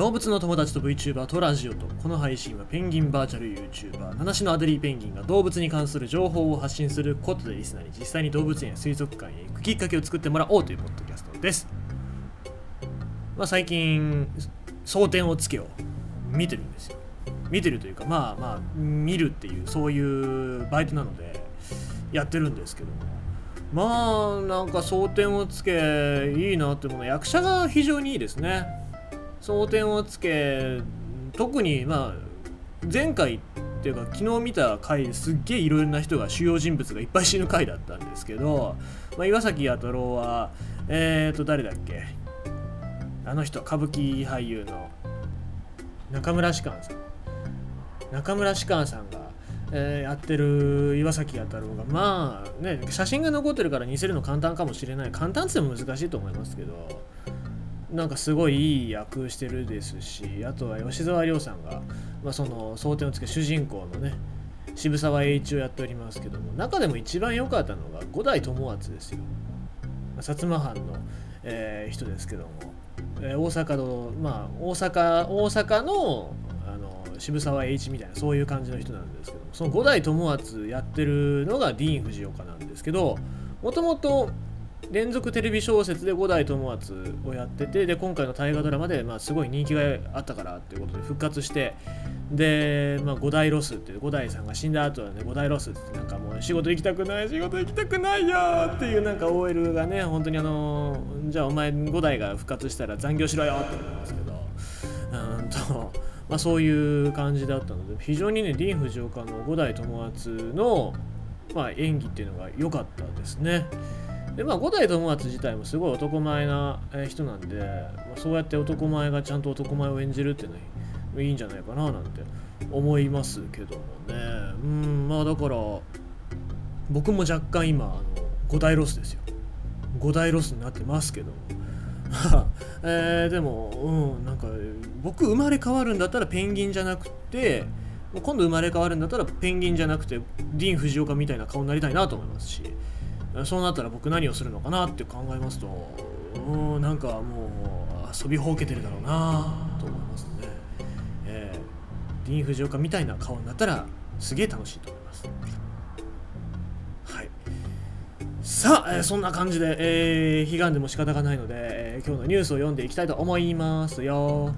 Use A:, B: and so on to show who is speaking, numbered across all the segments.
A: 動物の友達と VTuber とラジオとこの配信はペンギンバーチャル YouTuber 七種のアデリーペンギンが動物に関する情報を発信することでリスナーに実際に動物園や水族館へ行くきっかけを作ってもらおうというポッドキャストです、まあ、最近争点をつけを見てるんですよ。見てるというかまあまあ見るっていうそういうバイトなのでやってるんですけども。まあなんか争点をつけいいなってもの役者が非常にいいですね。争点をつけ特にまあ前回っていうか昨日見た回ですっげえいろいろな人が主要人物がいっぱい死ぬ回だったんですけど、まあ、岩崎弥太郎はえっ、ー、と誰だっけ？あの人歌舞伎俳優の中村芝翫さん。中村芝翫さんがえー、やってる岩崎弥太郎がまあね写真が残ってるから似せるの簡単かもしれない。簡単っても難しいと思いますけどなんかすごいいい役してるですしあとは吉沢亮さんが、まあ、その争点をつけ主人公のね渋沢栄一をやっておりますけども中でも一番良かったのが五代友厚ですよ。薩摩藩の、えー、人ですけども、えー、大阪のまあ大阪大阪のあの渋沢栄一みたいなそういう感じの人なんですけどもその五代友厚やってるのがディーン・フジオカなんですけどもともと連続テレビ小説で五代友厚をやっててで今回の大河ドラマで、まあ、すごい人気があったからっていうことで復活してで、まあ、五代ロスって五代さんが死んだ後はね五代ロスってなんかもう仕事行きたくない仕事行きたくないよっていうなんか OL がね本当にあのじゃあお前五代が復活したら残業しろよって思うんですけどうんとまあ、そういう感じだったので非常にねディーン・フジオカの五代友厚の、まあ、演技っていうのが良かったですね。でまあ五代友厚自体もすごい男前な人なんで、まあ、そうやって男前がちゃんと男前を演じるっていうのはいいんじゃないかななんて思いますけどもね。うんまあだから僕も若干今あの五代ロスですよ。五代ロスになってますけども。えー、でも、うん、なんか僕生まれ変わるんだったらペンギンじゃなくて今度生まれ変わるんだったらペンギンじゃなくてディーン・フジオカみたいな顔になりたいなと思いますし。そうなったら僕何をするのかなって考えますとうんなんかもう遊びほうけてるだろうなと思いますね、えー、ディーン・フジオカみたいな顔になったらすげえ楽しいと思います。はい。さあ、えー、そんな感じで、えー、悲願でも仕方がないので、えー、今日のニュースを読んでいきたいと思いますよ。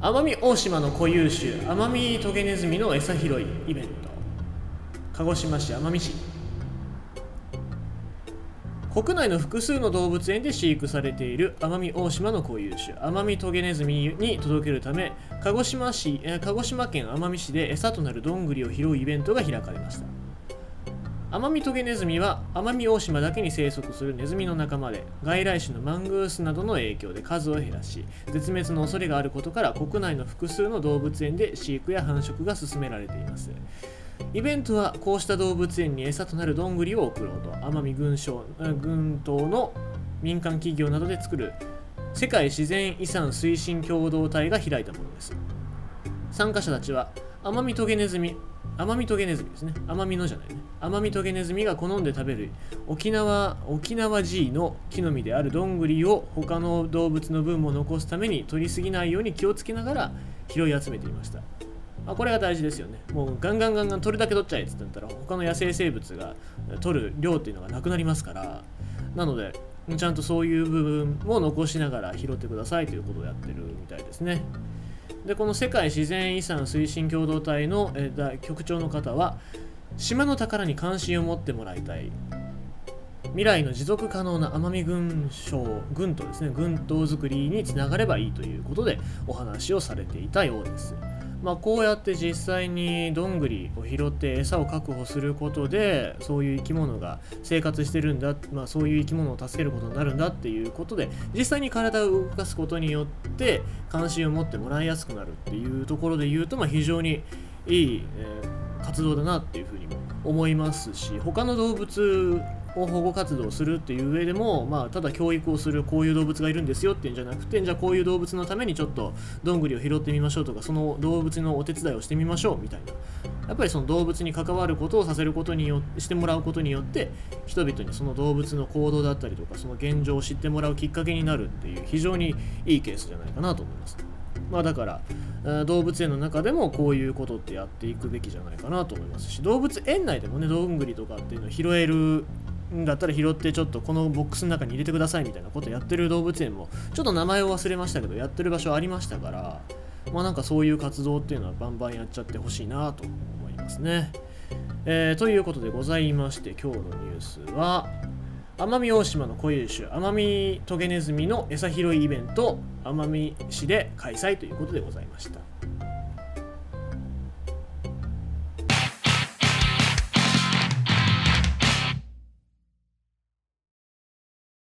A: 奄美大島の固有種アマミトゲネズミの餌拾いイベント。鹿児島市奄美市。国内の複数の動物園で飼育されている奄美大島の固有種アマミトゲネズミに届けるため鹿児島市鹿児島県奄美市で餌となるどんぐりを拾うイベントが開かれました。アマミトゲネズミは奄美大島だけに生息するネズミの仲間で外来種のマングースなどの影響で数を減らし絶滅の恐れがあることから国内の複数の動物園で飼育や繁殖が進められています。イベントはこうした動物園に餌となるどんぐりを送ろうと奄美群島群島の民間企業などで作る世界自然遺産推進共同体が開いたものです参加者たちはアマミトゲネズミアマミトゲネズミですね。アマミのじゃないね。アマミトゲネズミが好んで食べる沖縄、沖縄 G の木の実であるどんぐりを他の動物の分も残すために取りすぎないように気をつけながら拾い集めていました。あ、これが大事ですよね。もうガンガンガンガン取るだけ取っちゃえって言ったら他の野生生物が取る量っていうのがなくなりますから。なので、ちゃんとそういう部分も残しながら拾ってくださいということをやってるみたいですね。でこの世界自然遺産推進共同体の、え、局長の方は島の宝に関心を持ってもらいたい未来の持続可能な奄美群島群島ですね群島づくりにつながればいいということでお話をされていたようです。まあ、こうやって実際にどんぐりを拾って餌を確保することでそういう生き物が生活してるんだ、まあ、そういう生き物を助けることになるんだっていうことで実際に体を動かすことによって関心を持ってもらいやすくなるっていうところで言うと、まあ、非常にいい、えー、活動だなっていうふうにも思いますし他の動物保護活動するっていう上でも、まあ、ただ教育をするこういう動物がいるんですよっていうんじゃなくてじゃあこういう動物のためにちょっとどんぐりを拾ってみましょうとかその動物のお手伝いをしてみましょうみたいなやっぱりその動物に関わることをさせることによしてもらうことによって人々にその動物の行動だったりとかその現状を知ってもらうきっかけになるっていう非常にいいケースじゃないかなと思います。まあだから動物園の中でもこういうことってやっていくべきじゃないかなと思いますし動物園内でもねどんぐりとかっていうのを拾えるだったら拾ってちょっとこのボックスの中に入れてくださいみたいなことやってる動物園もちょっと名前を忘れましたけどやってる場所ありましたからまあなんかそういう活動っていうのはバンバンやっちゃってほしいなと思いますね。えー、ということでございまして今日のニュースは奄美大島の固有種アマミトゲネズミの餌拾いイベント奄美市で開催ということでございました。